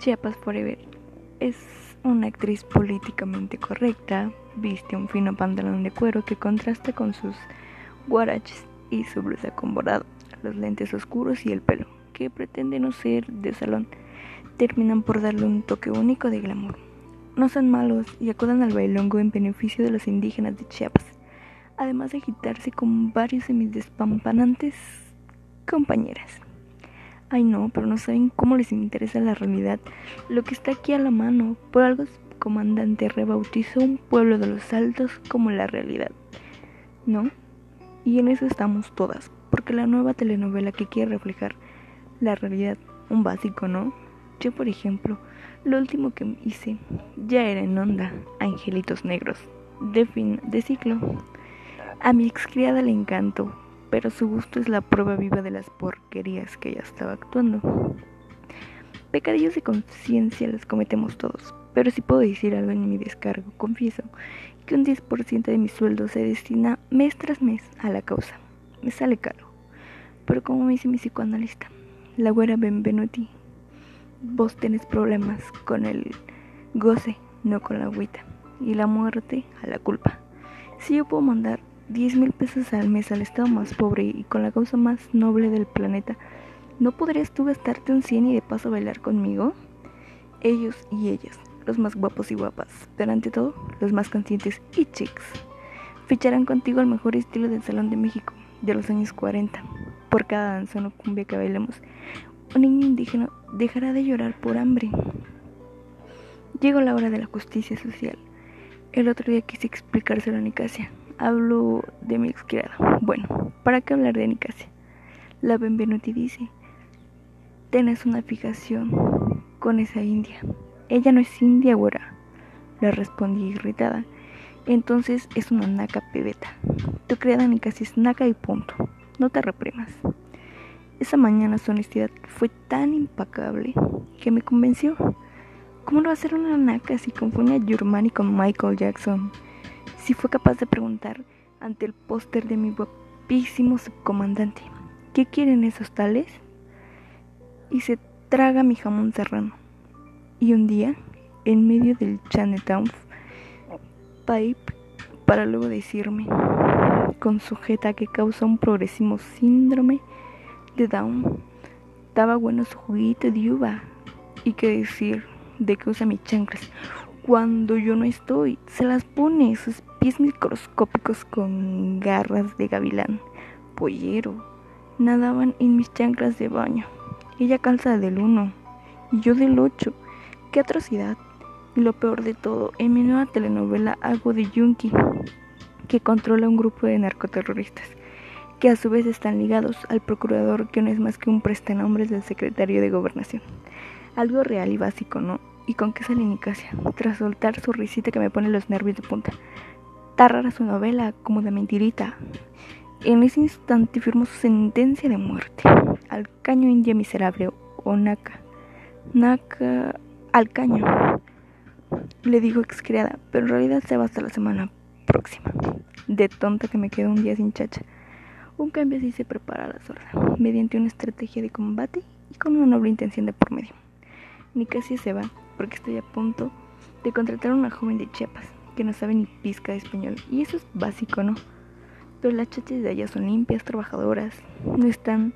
Chiapas Forever es una actriz políticamente correcta, viste un fino pantalón de cuero que contrasta con sus guaraches y su blusa con bordado, los lentes oscuros y el pelo, que pretende no ser de salón, terminan por darle un toque único de glamour. No son malos y acudan al bailongo en beneficio de los indígenas de Chiapas, además de agitarse con varios semidespampanantes compañeras. Ay no, pero no saben cómo les interesa la realidad, lo que está aquí a la mano. Por algo su comandante rebautizó un pueblo de los altos como la realidad. ¿No? Y en eso estamos todas, porque la nueva telenovela que quiere reflejar la realidad, un básico, ¿no? Yo, por ejemplo, lo último que hice ya era en onda, Angelitos Negros, de fin de ciclo. A mi excriada le encantó, pero su gusto es la prueba viva de las porquerías que ella estaba actuando. Pecadillos de conciencia los cometemos todos, pero si puedo decir algo en mi descargo, confieso que un 10% de mi sueldo se destina mes tras mes a la causa. Me sale caro, pero como me dice mi psicoanalista, la güera Benvenuti, vos tenés problemas con el goce, no con la agüita, y la muerte a la culpa. Si yo puedo mandar 10 mil pesos al mes al estado más pobre y con la causa más noble del planeta, ¿no podrías tú gastarte un 100 y de paso bailar conmigo? Ellos y ellas, los más guapos y guapas, pero ante todo, los más conscientes y chicos, ficharán contigo el mejor estilo del Salón de México de los años 40. Por cada danzón o cumbia que bailemos, un niño indígena dejará de llorar por hambre. Llegó la hora de la justicia social. El otro día quise explicárselo a Nicasia hablo de mi excriada. Bueno, ¿para qué hablar de Nicasia? La Benvenuti dice, tenés una fijación con esa india. Ella no es india, güera. Le respondí irritada. Entonces es una naca pebeta. Tu criada Nicasia es naca y punto. No te reprimas. Esa mañana su honestidad fue tan impacable que me convenció. ¿Cómo no va a ser una naca si confunde a con Michael Jackson? Si fue capaz de preguntar ante el póster de mi guapísimo subcomandante, ¿qué quieren esos tales? Y se traga mi jamón serrano. Y un día, en medio del Chinatown Pipe, para luego decirme, con sujeta que causa un progresivo síndrome de Down, daba bueno su juguito de uva. Y qué decir de que usa mis chanclas cuando yo no estoy. Se las pone sus pies microscópicos con garras de gavilán, pollero. Nadaban en mis chanclas de baño. Ella calza del uno y yo del ocho. ¡Qué atrocidad! Y lo peor de todo, en mi nueva telenovela hago de Yunki, que controla un grupo de narcoterroristas, que a su vez están ligados al procurador que no es más que un prestanombres del secretario de gobernación. Algo real y básico, ¿no? Y con qué sale Nicasia, tras soltar su risita que me pone los nervios de punta. Está rara su novela, como de mentirita. En ese instante firmó su sentencia de muerte. Al caño india miserable, o Naka. Naka. Al caño. Le dijo excriada, pero en realidad se va hasta la semana próxima. De tonta que me quedo un día sin chacha. Un cambio así se prepara a la sorda, mediante una estrategia de combate y con una noble intención de por medio. Nicasia se va porque estoy a punto de contratar a una joven de Chiapas que no sabe ni pizca de español. Y eso es básico, ¿no? Pero las chachas de allá son limpias, trabajadoras, no están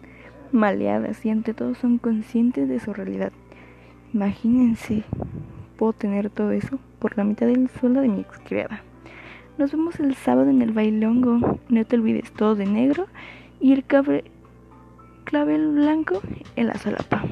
maleadas y ante todo son conscientes de su realidad. Imagínense, puedo tener todo eso por la mitad del sueldo de mi ex criada. Nos vemos el sábado en el bailongo. No te olvides todo de negro y el clavel blanco en la solapa.